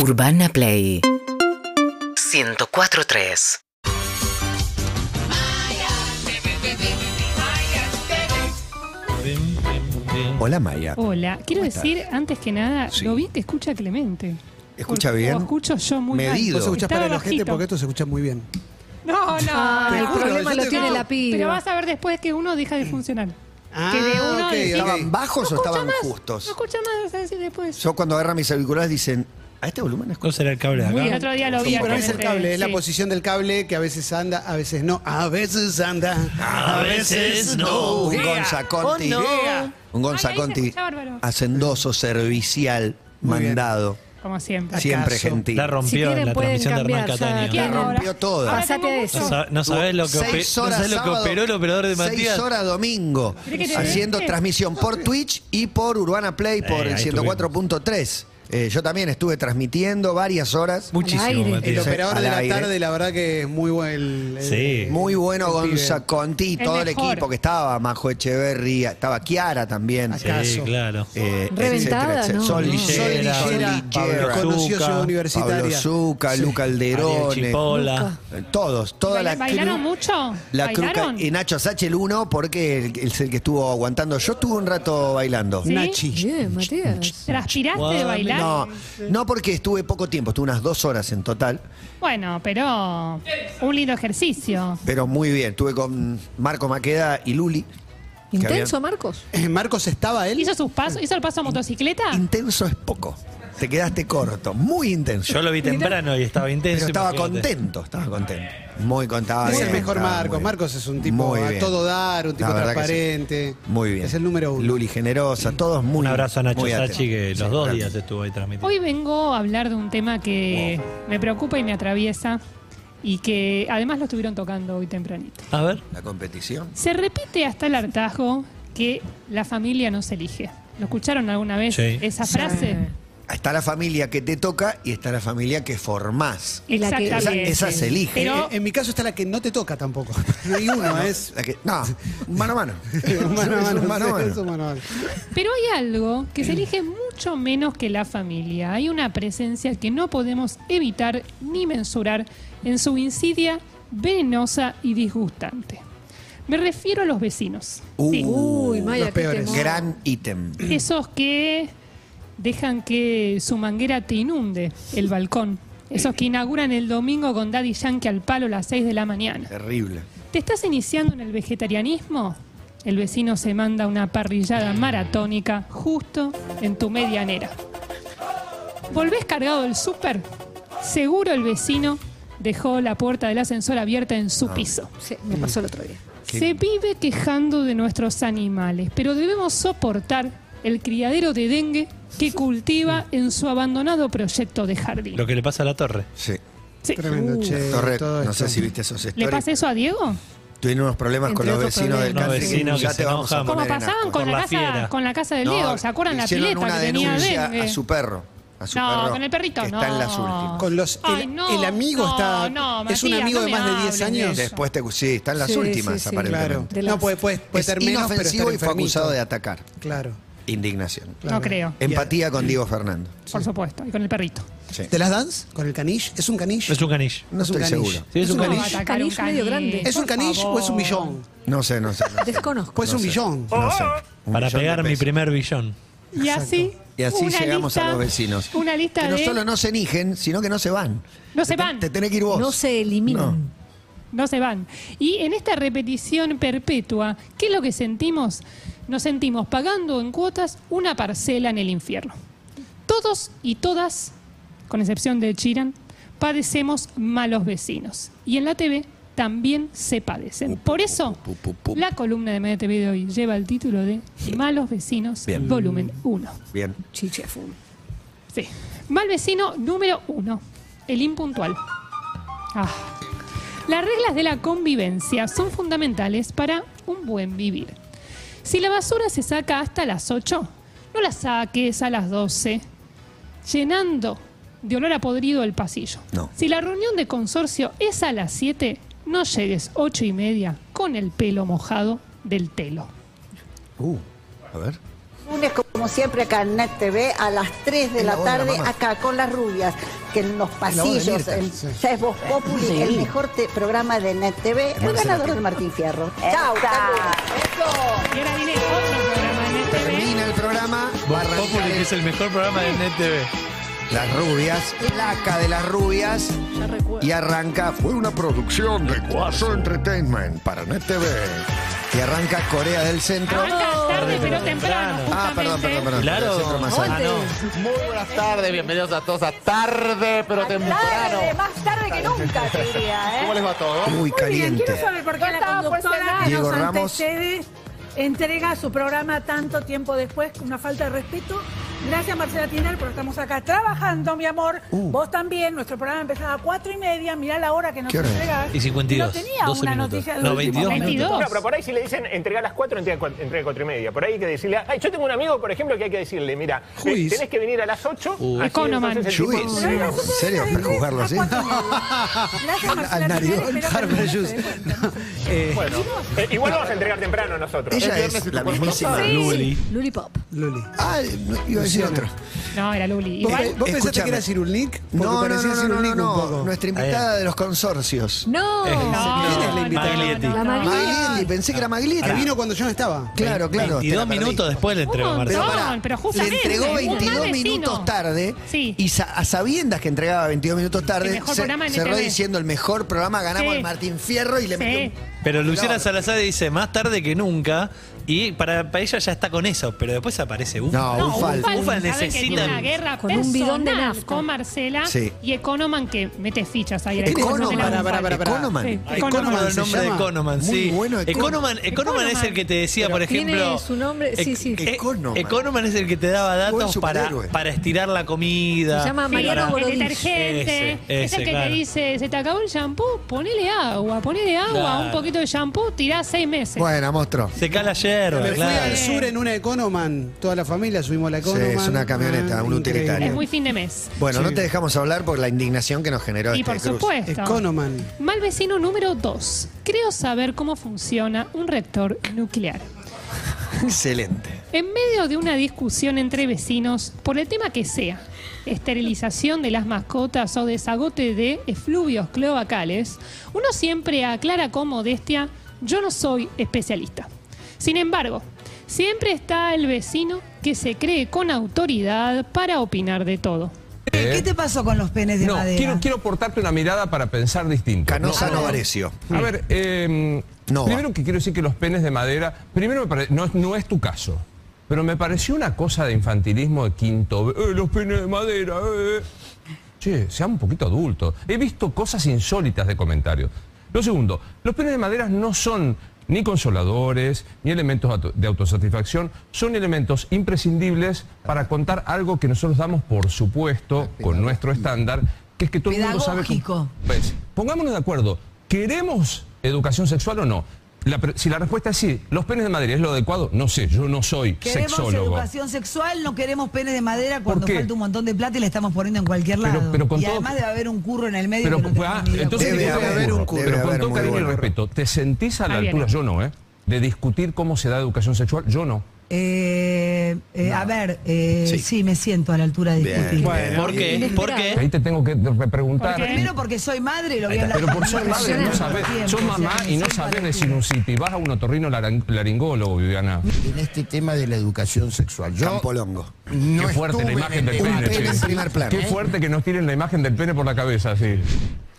Urbana Play 104.3 Hola Maya. Hola, quiero decir antes que nada, Sí. lo bien que escucha Clemente. ¿Escucha bien? O escucho yo muy Medido. mal. Vos escuchás Estaba para la gente bajito. porque esto se escucha muy bien. No, no. Ah, el juro, problema yo lo te tiene la piba. Pero vas a ver después que uno deja de funcionar. Ah, que de uno ok, decís, ok. ¿Estaban bajos o estaban más, justos? No escucha más, vas a decir después. Yo cuando agarran mis auriculares dicen, ¿a este volumen escucho? ¿Cuál será el cable de Muy acá? el otro día lo vi. Sí, pero es el cable, es la sí. posición del cable que a veces anda, a veces no. A veces anda, A veces no. Un Gonza Conti. Oh, no. Un Gonza Ay, Conti escucha bárbaro. hacendoso, servicial, Muy bien. mandado. Como siempre. Siempre ¿Acaso? gentil. La Si rompió quieren en la transmisión de Hernán Cataño. ¿Quién La rompió toda. Pasate a mucho. No, no sabés lo que, Seis ope- no horas sabés lo que sábado, operó el operador de Seis Matías. horas domingo. ¿Querés que te Haciendo transmisión por Twitch y por Urbana Play por Eh, el ahí 104.3. Eh, yo también estuve transmitiendo varias horas. Muchísimo, aire. El Matías. Operador al de la aire. tarde, la verdad que es muy buen. el- el- Sí. Muy bueno Gonza. Conti, El todo el mejor. equipo que estaba, Majo Echeverría, estaba Kiara también. Acá. Sí, Caso. claro. Eh, Reventada, etcétera. ¿no? Sol No. Lillera, Sol Lillera, conoció Zucca, Ciudad Universitaria. Pablo Zucca, Luca Ariel Alderone, Chipola. eh, todos, toda la Baila- ¿Bailaron cru- mucho? La cruca ¿Bailaron? y Nacho Sache el uno porque el- es el que estuvo aguantando. Yo estuve un rato bailando. ¿Sí? Nachi. Bien, Matías. ¿Transpiraste de bailar? No, no porque estuve poco tiempo, estuve unas dos horas en total, Bueno, pero un lindo ejercicio. pero muy bien. Estuve con Marco Maqueda y Luli. que ¿Intenso, habían- Marcos? Eh, Marcos estaba él. ¿Hizo sus pasos? ¿Hizo el paso a motocicleta? Intenso es poco. Te quedaste corto, muy intenso. Yo lo vi temprano y estaba intenso. Pero estaba imagínate. contento, estaba contento. Muy contento. es el mejor Marcos. Marcos es un tipo Muy a todo dar, un tipo sí. transparente. Muy bien. Es el número uno. Luli generosa, todos muy Un abrazo a Nacho Sachi que los Sí, dos días estuvo ahí transmitiendo. Hoy vengo a hablar de un tema que me preocupa y me atraviesa y que además lo estuvieron tocando hoy tempranito. A ver. La competición. Se repite hasta el hartazgo que la familia no se elige. ¿Lo escucharon alguna vez Sí. esa frase? Está la familia que te toca y está la familia que formás. Y la que- Esa, Exactamente. esa se elige. Pero- en mi caso está la que no te toca tampoco. No hay uno, es. La que- no, mano a mano. mano a Es mano, un mano a mano. es un mano a mano. Pero hay algo que se elige mucho menos que la familia. Hay una presencia que no podemos evitar ni mensurar en su insidia venenosa y disgustante. Me refiero a los vecinos. Uh, Sí. Uy, Maya, los qué peores. temor. Gran ítem. Esos que dejan que su manguera te inunde el balcón. Esos que inauguran el domingo con Daddy Yankee al palo a las 6 de la mañana. Terrible. ¿Te estás iniciando en el vegetarianismo? El vecino se manda una parrillada maratónica justo en tu medianera. ¿Volvés cargado del súper? Seguro el vecino dejó la puerta del ascensor abierta en su piso. Sí, me pasó el otro día. Qué- Se vive quejando de nuestros animales, pero debemos soportar el criadero de dengue que cultiva en su abandonado proyecto de jardín. Lo que le pasa a la torre. Sí. Sí. Tremendo, che. Torre, todo no sé si viste esos ¿Le stories. pasa eso a Diego? Tuvieron unos problemas con los vecinos del. Los vecinos ya te vamos a. Como pasaban con la, casa, con la casa del No, Diego. ¿Se acuerdan la pileta una que tenía dengue? a su perro. A su No, perro, con el perrito que no. Está en las últimas. Con los, el, Ay, no, el amigo no, está. no, es un amigo no de más de 10 hables de años. Después te, sí, está en las Sí, últimas, sí, sí, aparentemente. Claro. No, puede, puede, puede Es ser menos, pero está y fue acusado de atacar. Claro. Indignación. claro. No creo, Empatía con Diego Fernando. por supuesto. Y con el perrito. Sí. ¿Te las dan? ¿Con el caniche? ¿Es un caniche? Es un caniche. No Es un estoy caniche. seguro. Sí, es un ¿Cómo va a caniche. atacar un Caniche medio grande. ¿Es un caniche o es un millón? No sé, no sé. No sé. Desconozco. Pues es un millón. No sé. Un Para pegar mi primer billón. Y así. Y así una llegamos lista- a los vecinos. Una lista que no de. solo no se eligen, sino que no se van. No se Te- van. Te tenés que ir vos. No se eliminan. No se van. Y en esta repetición perpetua, ¿qué es lo que sentimos? Nos sentimos pagando en cuotas una parcela en el infierno. Todos y todas, con excepción de Chiran, padecemos malos vecinos. Y en la TV también se padecen. Por eso, la columna de Media TV de hoy lleva el título de Malos vecinos, Bien. volumen 1. Bien. Chiche full. Sí. Mal vecino número uno, el impuntual. Ah. Las reglas de la convivencia son fundamentales para un buen vivir. Si la basura se saca hasta las 8, no la saques a las 12, llenando de olor a podrido el pasillo. No. Si la reunión de consorcio es a las 7, no llegues 8 y media con el pelo mojado del telo. Uh, a ver. Lunes, como siempre, acá en Net TV, a las 3 de la tarde, mamá. acá con las rubias, que en los pasillos, el, sí. Voz Populi, el mejor te- programa de Net TV, el ganador del Martín Fierro. Chao, NTV. Termina el programa, Voz Populi, que es el mejor programa de Net TV. las rubias, placa de las rubias. Ya recuerdo. Y arranca, fue una producción de Cuaso Entertainment para Net TV. Y arranca Corea del Centro. Arranca tarde, pero temprano, temprano. Ah, perdón, perdón, perdón. Claro. Corea del Centro más Ah, no. Muy buenas tardes, bienvenidos a todos a tarde, pero temprano. Tarde, más tarde que nunca, te diría, ¿Cómo ¿eh? les va todo? Muy Muy bien, caliente. quiero saber por qué No la estaba por conductora cenar. que Diego nos Ramos. antecede entrega su programa tanto tiempo después, con una falta de respeto. Gracias, Marcela Tiner, porque estamos acá trabajando, mi amor. Uh. Vos también. Nuestro programa empezaba a cuatro y media. Mirá la hora que nos entregás. Y 52, No tenía 12 una minutos. noticia de No, último 22 momento. 22. No, pero por ahí si le dicen entrega a las 4, entrega, cua- entrega a 4 y media. Por ahí hay que decirle, ay, yo tengo un amigo, por ejemplo, que hay que decirle, mira, eh, Juiz. tenés que venir a las 8. Uh. Economan. Pero ¿En serio? bien, ¿Prejuzgarlo a así? cuatro y. Gracias, Marcela Al Tiner, Bueno, eh, igual vamos a entregar temprano nosotros. Ella es y la mismísima sabe. Luli. Lulipop. Luli. Ah, iba a decir otro. No, era Luli. ¿Vos, Igual, vos pensaste que era Cirulnik? Porque No, no, parecía no, no, no, Cirulnik no, un poco. Nuestra invitada de los consorcios. No. Eh, no, ¿Quién es la invitada? Maglietti. La Maglietti. Maglietti, pensé que era Maglietti. Que vino cuando yo no estaba. Claro, claro. te 22 la perdí. minutos después le entregó Un Pero Marcelo. montón. pará, pero justamente, le entregó un mal 22 vecino. minutos tarde Sí. y sa- a sabiendas que entregaba 22 minutos tarde, El mejor se- programa en cerró NTV. diciendo el mejor programa, ganamos Sí. el Martín Fierro y le Sí. metió un... Pero Luciana Claro. Salazar dice más tarde que nunca. Y para, para ella ya está con eso, pero después aparece Ufa. No, No, Ufal. Ufal, Ufal saben que necesita- tiene una guerra Con un bidón de nafta. con Marcela Sí. y Economan que mete fichas ahí. Economan. Economan. Economan. Sí, el nombre de. Economan, Muy sí. bueno, Economan. Economan, Economan es el que te decía, por Tiene ejemplo. su nombre, sí, sí. e- Economan. Economan es el que te daba datos para, para estirar la comida. Se llama Mariano para- Borodich. el detergente, Ese, es el que claro. te dice, se te acabó el shampoo, ponele agua, ponele agua, Claro. un poquito de shampoo, tirás seis meses. Bueno, monstruo. Se cae la yerba, Me fui claro. al sur en una Economan. Toda la familia subimos a la Sí, Economan. es una camioneta, un increíble. utilitario. es muy fin de mes. Bueno, Sí. no te dejamos hablar por la indignación que nos generó Y este por cruz. supuesto. Economan. Mal vecino número 2. Creo saber cómo funciona un reactor nuclear. Excelente. En medio de una discusión entre vecinos, por el tema que sea, esterilización de las mascotas o desagote de efluvios cloacales, uno siempre aclara con modestia, yo no soy especialista. Sin embargo, siempre está el vecino que se cree con autoridad para opinar de todo. ¿Qué te pasó con los penes de No, madera? quiero, quiero aportarte una mirada para pensar distinto. Canosa No, Novarecio. A ver, eh, Nova. primero que quiero decir que los penes de madera, primero me pare- no, no es tu caso, pero me pareció una cosa de infantilismo de quinto, eh, los penes de madera, eh. Che, sea un poquito adulto. He visto cosas insólitas de comentarios. Lo segundo, los penes de madera no son ni consoladores, ni elementos de autosatisfacción, son elementos imprescindibles para contar algo que nosotros damos por supuesto, con nuestro estándar, que es que todo el mundo sabe... Pedagógico. pues, pongámonos de acuerdo. ¿Queremos educación sexual o no? La si la respuesta es sí, ¿los penes de madera es lo adecuado? No sé, yo no soy Queremos sexólogo. educación sexual, no queremos penes de madera cuando falta un montón de plata y le estamos poniendo en cualquier lado. pero con y todo- además debe haber un curro en el medio Pero, que no tenemos ah, entonces Debe debe haber un curro, Pero con todo cariño y respeto, ¿te sentís a la Ahí altura? Yo no, ¿eh? De discutir cómo se da educación sexual, yo no. Eh, eh, A ver, eh, Sí. sí. me siento a la altura de Bien. discutir. Bueno. ¿Por qué? Inesperado. ¿Por qué? Ahí te tengo que preguntar. Primero porque soy madre y lo voy a hablar Pero por ser madre no sabes, sos o sea, mamá y no sabes de sinusitis. Vas a un otorrino laring- laringólogo, Viviana. en este tema de la educación sexual. Yo Campolongo. no Qué fuerte la imagen en del pene. pene primer plano. Qué fuerte que nos tiren la imagen del pene por la cabeza, sí.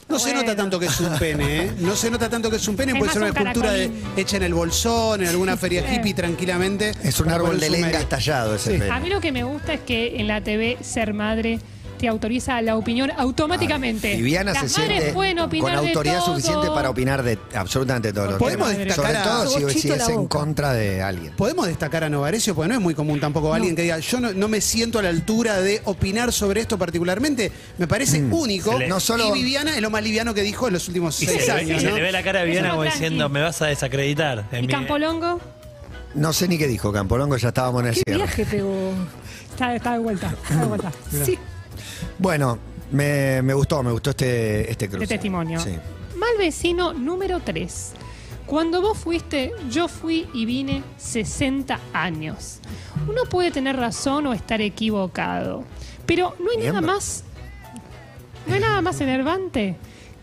No se nota tanto que es un pene, ¿eh? No se nota tanto que es un pene, Es puede ser una un escultura de- hecha en el bolsón, en alguna feria hippie tranquilamente. Es un árbol de su lengas mérito. tallado ese Sí. pene. A mí lo que me gusta es que en la TV ser madre te autoriza la opinión automáticamente. Viviana Las se madres siente pueden con opinar de autoridad todo. suficiente para opinar de absolutamente todos los Podemos temas. destacar Sobre a- todo si, Bochito si la es en boca. contra de alguien. Podemos destacar a Novarecio, porque no es muy común tampoco alguien que diga, yo no, no me siento a la altura de opinar sobre esto particularmente. Me parece único. Se le- No solo- Y Viviana es lo más liviano que dijo en los últimos Y se, seis le, ve- años. se ¿no? le ve la cara de Viviana como tranqui. diciendo, me vas a desacreditar. En ¿Y mi- Campolongo? No sé ni qué dijo Campolongo, ya estábamos en el ¿Qué cierre. viaje pegó? Está, está de vuelta. Está de vuelta. Sí. Bueno, me, me gustó, me gustó este, este cruce. de testimonio. Sí. Mal vecino número 3. Cuando vos fuiste, yo fui y vine 60 años. Uno puede tener razón o estar equivocado, pero no hay nada más no hay nada más enervante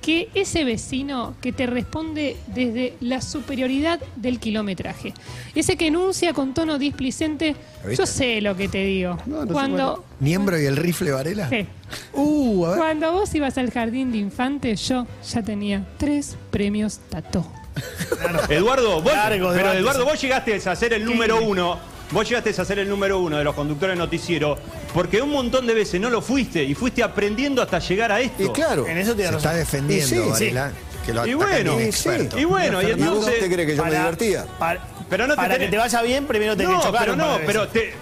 que ese vecino que te responde desde la superioridad del kilometraje. Ese que enuncia con tono displicente, yo sé lo que te digo. Cuando, ¿Miembro y el rifle Varela? Sí. Uh, a ver. Cuando vos ibas al jardín de infantes, yo ya tenía tres premios Tató. Eduardo, vos, Largo pero Eduardo, vos llegaste a ser el número uno. Vos llegaste a ser el número uno de los conductores de noticiero porque un montón de veces no lo fuiste y fuiste aprendiendo hasta llegar a esto. Y claro, En eso Se tiene está razón. defendiendo, Y sí, Varela. Que lo Y bueno, y inexperto. Y bueno, y ¿Y vos entonces. te crees que yo me divertía? Para, Pero no te para tenés- que te vaya bien, primero te No, que chocar pero un par no, pero te,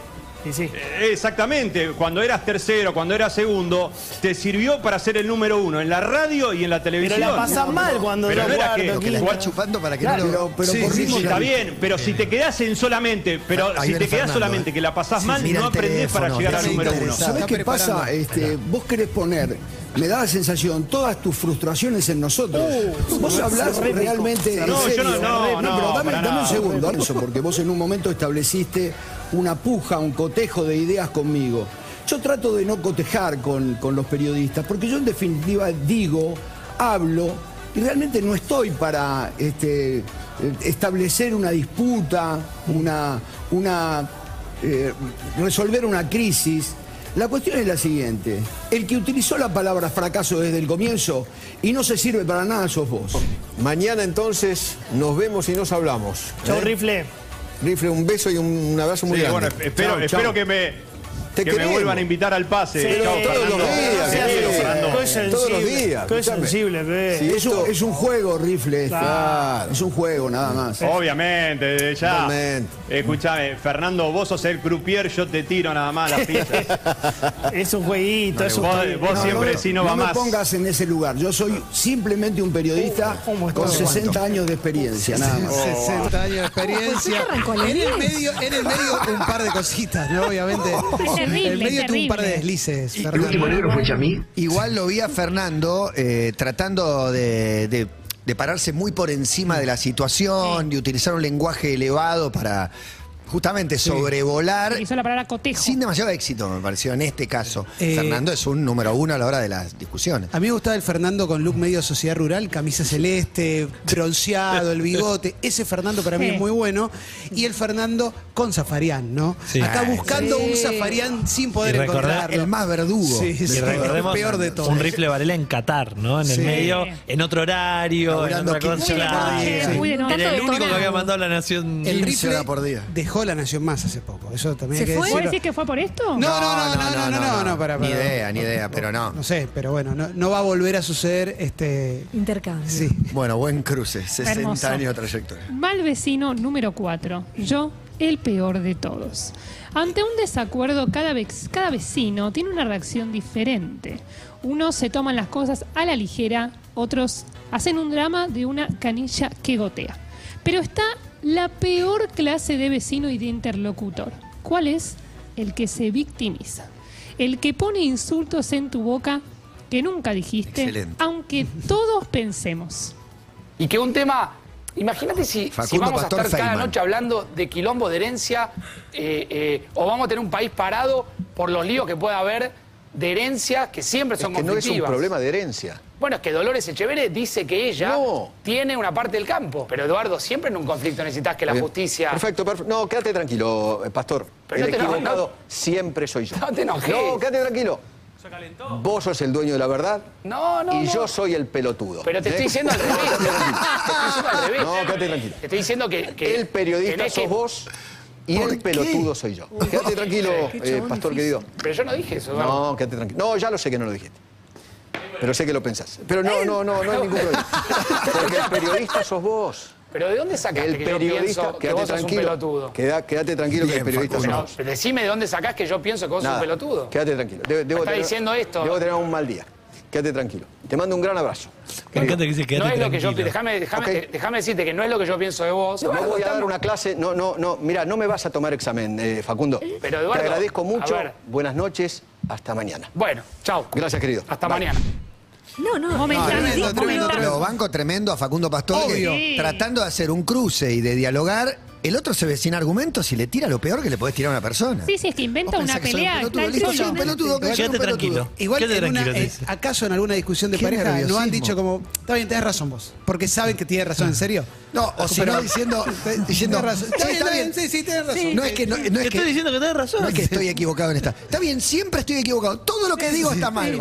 Sí, sí. Eh, Exactamente, cuando eras tercero, cuando eras segundo, te sirvió para ser el número uno en la radio y en la televisión. Pero la pasas mal cuando Pero no era que- que la chupando para que Claro. no lo... Pero, pero Sí, por sí, ritmo sí, Está bien, pero si te quedás en solamente, pero Ahí si te quedás Fernando, solamente eh. que la pasás Sí, mal, no aprendés para llegar al número uno. ¿Sabés qué pasa? Este, vos querés poner, me da la sensación, todas tus frustraciones en nosotros. vos hablás realmente en No, yo serio. no, no, no, pero dame, un segundo, Alonso, porque vos en un momento estableciste una puja, un cotejo de ideas conmigo. Yo trato de no cotejar con, con los periodistas, porque yo en definitiva digo, hablo, y realmente no estoy para este, establecer una disputa, una, una eh, resolver una crisis. La cuestión es la siguiente. El que utilizó la palabra fracaso desde el comienzo y no se sirve para nada sos vos. Mañana entonces nos vemos y nos hablamos. Chau, ¿eh? Rifle. Rifle, un beso y un abrazo muy Sí, grande. bueno, espero, que me Te que me vuelvan a invitar al pase. Sí, Chao, todos los días, sí, sí. Sensible. Todos los días, escuchame. sensible, Es un, esto- es un juego, rifle. este. Claro. Es un juego, nada más. Obviamente, ya. Totalmente. Escuchame, Fernando, vos sos el croupier, yo te tiro nada más las piezas. Es un jueguito, es un Vos, vos siempre no, si no, va no me más. pongas en ese lugar. Yo soy simplemente un periodista ¿Cómo está? con ¿Cuánto? 60 años de experiencia, nada más. 60 años de experiencia. ¿Por qué En el 10? medio, en el medio un par de cositas, ¿no? Obviamente. Terrible, En el medio tuvo un par de deslices. Fernando. Igual lo vi a Fernando eh, tratando de, de- de pararse muy por encima de la situación, de utilizar un lenguaje elevado para justamente sobrevolar Hizo la palabra cotejo. sin demasiado éxito, me pareció, en este caso. Eh, Fernando es un número uno a la hora de las discusiones. A mí me gustaba el Fernando con look medio sociedad rural, camisa celeste, bronceado, el bigote. Ese Fernando para mí Sí. es muy bueno. Y el Fernando con Zafarián, ¿no? Sí. Acá Ah, buscando sí. un Zafarián sin poder Y recordar encontrarlo. El más verdugo. Sí, sí, Y recordemos el peor de todo. un rifle Varela en Qatar, ¿no? En el medio, en otro horario, en otra 15 cosa. Muy de noche. Era el único que había mandado la nación. El 15 rifle por día. dejó la Nación Más hace poco. Eso también hay ¿Se que fue? ¿Vos decís que fue por esto? No, no, no, no, no, no, no, no, para, Ni para. idea, ni idea, pero no. No sé, pero bueno, no, no va a volver a suceder este. Intercambio. Sí. Bueno, buen cruce, 60 Hermoso. años de trayectoria. Mal vecino número 4. Yo, el peor de todos. Ante un desacuerdo, cada, vez, cada vecino tiene una reacción diferente. Unos se toman las cosas a la ligera, otros hacen un drama de una canilla que gotea. Pero está la peor clase de vecino y de interlocutor. ¿Cuál es? El que se victimiza. El que pone insultos en tu boca que nunca dijiste, Excelente. aunque todos pensemos. Y que un tema, imagínate si, vamos Pastor a estar cada Feynman. noche hablando de quilombo de herencia eh, eh, o vamos a tener un país parado por los líos que pueda haber de herencia que siempre son Es que no es un problema de herencia. Bueno, es que Dolores Echeverre dice que ella No. tiene una parte del campo. Pero Eduardo, siempre en un conflicto necesitas que la Bien. justicia... Perfecto, perfecto. No, quédate tranquilo, eh, pastor. Pero el no equivocado no- siempre soy yo. No te enojes. No, quédate tranquilo. Vos sos el dueño de la verdad No, no, y no. yo soy el pelotudo. Pero te ¿eh? estoy diciendo al revés. Te estoy diciendo al revés. No, quédate tranquilo. Te estoy diciendo que... que El periodista sos que- vos y ¿Por el pelotudo soy yo. Quédate tranquilo, eh, pastor difícil. querido. Pero yo no dije eso, Eduardo. No, quédate tranquilo. No, ya lo sé que no lo dijiste. Pero sé que lo pensás. Pero no, no, no, no hay ningún problema. Porque el periodista sos vos. Pero ¿de dónde sacaste El que yo periodista, pienso que quédate vos sos un tranquilo. pelotudo? Queda- quédate tranquilo que el periodista sos vos. Pero decime de dónde sacás que yo pienso que vos sos un pelotudo. Quédate tranquilo. Debo, debo está tener- diciendo esto. Debo tener un mal día. Quédate tranquilo. Te mando un gran abrazo. Me encanta que dice No es lo que yo déjame, déjame, decirte que no es lo que yo pienso de vos. No voy a dar una clase. No, no, no. Mira, no me vas a tomar examen, eh, Facundo. Pero, Eduardo, Te agradezco mucho. Buenas noches. Hasta mañana. Bueno, chao. Gracias, querido. Hasta Bye. mañana. No, no. Es tremendo, tremendo, Lo banco tremendo a Facundo Pastor, Sí. tratando de hacer un cruce y de dialogar, el otro se ve sin argumentos y le tira lo peor que le podés tirar a una persona. Sí, sí, es que inventa una pensás que soy un pelea, pelotudo, listo, soy un pelotudo, que soy un pelotudo. tranquilo. Igual Quédate en una, eh. ¿acaso en alguna discusión de pareja no han dicho como, está bien, tenés razón vos? Porque saben que tienes razón, ¿en serio? No, o si no diciendo, diciendo Tenés razón. "Sí, está bien, sí, sí, tenés razón. No es que no, no es Te estoy que diciendo que tenés razón. no es que estoy equivocado en esta. Está bien, siempre estoy equivocado. Todo lo que digo está mal.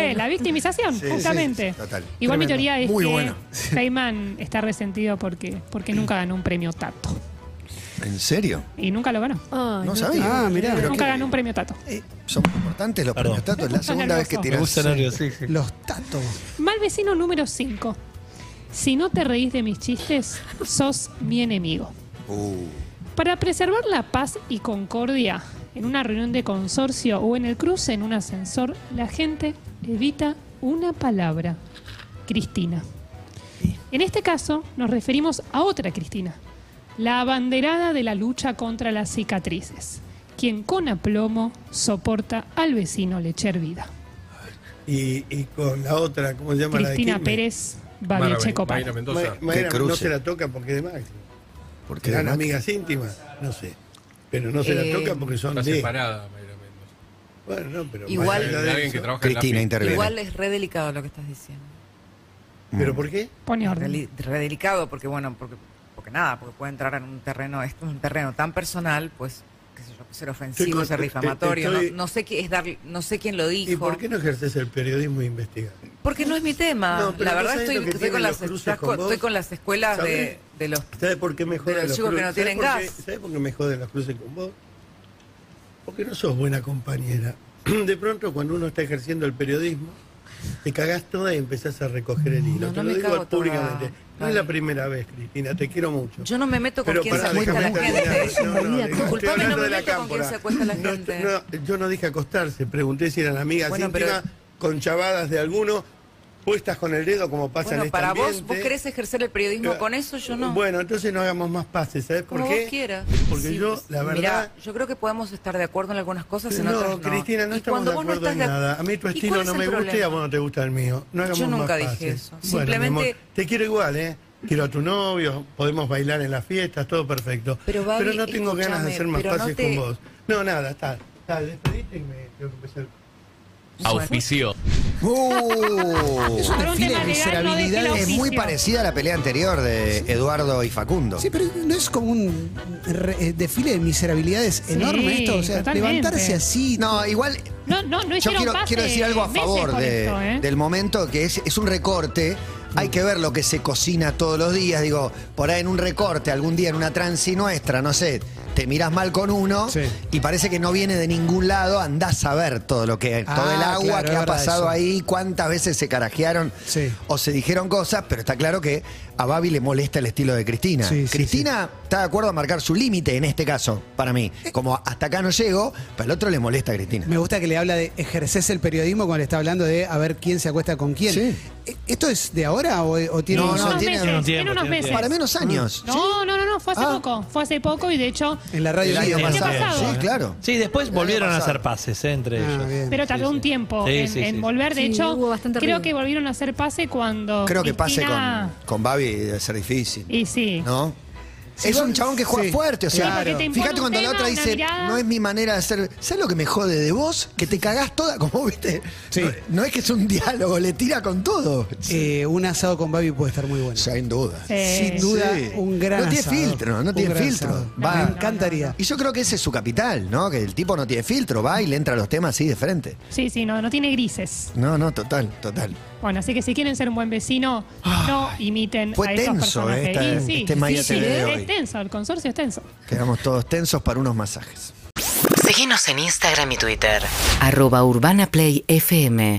Eh, la victimización, Sí, justamente. sí, total. Igual mi Tremendo. teoría es Muy que bueno. Feynman está resentido porque, porque nunca ganó un premio Tato. ¿En serio? Y nunca lo ganó. Ay, No sabía. Ah, mirá. Pero nunca ganó un premio Tato. Son importantes los Perdón. premios Tato. Es la segunda vez que nervioso. tiras. Me gusta nervioso, sí, sí. Los tatos. Mal vecino número 5. Si no te reís de mis chistes, sos mi enemigo. Uh, Para preservar la paz y concordia en una reunión de consorcio o en el cruce en un ascensor, la gente evita una palabra. Cristina. En este caso nos referimos a otra Cristina, la abanderada de la lucha contra las cicatrices, quien con aplomo soporta al vecino le echa hervida. Y, y con la otra, ¿cómo se llama? Cristina la de Pérez Babiche Copal. Mayra Mendoza. Mayra Qué no se la toca porque es de Maxi. ¿Por qué ¿Serán de Maxi? amigas íntimas? No sé. Pero no se Eh, la toca porque son Está de... separada, Mayra Mendoza. Bueno, no, pero... Igual- más allá De de alguien eso- que trabaja en la Cristina FI. interviene. Igual es re delicado lo que estás diciendo. ¿Pero por qué? Pone orden. Re, re delicado porque, bueno, porque, porque nada, porque puede entrar en un terreno, esto es un terreno tan personal, pues, qué sé yo, ser ofensivo, con- ser te- difamatorio. estoy- No, no sé qué es dar, no sé quién lo dijo. ¿Y por qué no ejerces el periodismo investigador? Porque no es mi tema. No, la ¿no verdad estoy, con las, estás con estoy con las escuelas de, los ¿Sabes por qué me joden los que no tienen ¿Sabés por qué- gas? ¿Sabes por qué me joden los cruces con vos? Porque no sos buena compañera. De pronto, cuando uno está ejerciendo el periodismo, te cagás toda y empezás a recoger el hilo. No, te no lo me digo cago toda. públicamente. No es la primera vez, Cristina, te quiero mucho. Yo no me meto con Pero quién se acuesta la gente. terminar. No, no, estoy Disculpame, hablando no me meto con cámpora. se acuesta la gente. yo no dije acostarse, pregunté si eran amigas Bueno, íntimas, pero- con chavadas de alguno, puestas con el dedo como pasa Bueno, en este para vos, ambiente. vos querés ejercer el periodismo Eh, con eso, yo no. Bueno, entonces no hagamos más pases, ¿sabes por Como qué? vos quieras. Porque Sí, yo, pues, la verdad... Mirá, yo creo que podemos estar de acuerdo en algunas cosas, en otras no, no. Cristina, no estamos de vos no acuerdo en nada. A mí tu ¿Y estilo no me el gusta y a problema? vos no te gusta el mío. No hagamos Yo nunca más dije pases. eso. Bueno, Simplemente- amor, te quiero igual, ¿eh? Quiero a tu novio, podemos bailar en las fiestas, todo perfecto. Pero, Babi, no tengo ganas de hacer más pero no pases te- con vos. No, nada, está. Está, despedite y me tengo que empezar. Auspicio. Uh, Es un desfile tema de legal, no es muy oficio. parecida a la pelea anterior de Eduardo y Facundo. Sí, pero no es como un re- eh, desfile de miserabilidades Sí, enorme esto. O sea, totalmente. levantarse así. No, igual No, no, no yo hicieron quiero, quiero decir algo a meses favor por de- esto, ¿eh? del momento, que es, es un recorte. Hay que ver lo que se cocina todos los días. Digo, por ahí en un recorte, algún día en una transi nuestra, no sé, te miras mal con uno Sí. y parece que no viene de ningún lado. Andás a ver todo lo que, Ah, todo el agua claro, que ha pasado eso. ahí, cuántas veces se carajearon Sí. o se dijeron cosas, pero está claro que a Babi le molesta el estilo de Cristina. Sí, sí, Cristina está de acuerdo a marcar su límite en este caso, para mí. Como hasta acá no llego, pero al otro le molesta a Cristina. Me gusta que le habla de ejerces el periodismo cuando le está hablando de a ver quién se acuesta con quién. Sí. Eh, ¿Esto es de ahora o, o tiene No, En no, unos tiene- meses, no en tiempo, unos tiene meses. Para menos años. No, no, no, no, fue hace Ah. poco. Fue hace poco y de hecho. en la radio El año pasado. pasado. Sí, claro. Sí, después El volvieron a hacer pases eh, entre Ah, ellos. bien. Pero tardó un tiempo Sí, en, sí, en sí. volver. De Sí, hecho, creo que volvieron a hacer pase cuando. Creo que pase con, con Babi debe ser difícil. Y sí. ¿No? Es vos- un chabón que juega sí. fuerte, o sea, porque te impone fíjate un cuando la tema, otra una dice, mirada. no es mi manera de hacer, ¿sabes lo que me jode de vos? Que te cagás toda, como viste, Sí. no, no es que es un diálogo, le tira con todo. Eh, un asado con Babi puede estar muy bueno. Sin duda. Sí. Sin duda, Sí. un gran No tiene asado. filtro, no Un tiene gran filtro. asado. Va- Me encantaría. Y yo creo que ese es su capital, ¿no? Que el tipo no tiene filtro, va y le entra a los temas así de frente. Sí, sí, no, no tiene grises. No, no, total, total. Bueno, así que si quieren ser un buen vecino, no imiten Fue a esos tenso, personajes. esta- Y sí, este sí, de es hoy. Tenso, el consorcio es tenso. Quedamos todos tensos para unos masajes. Síguenos en Instagram y Twitter. Arroba Urbana Play FM.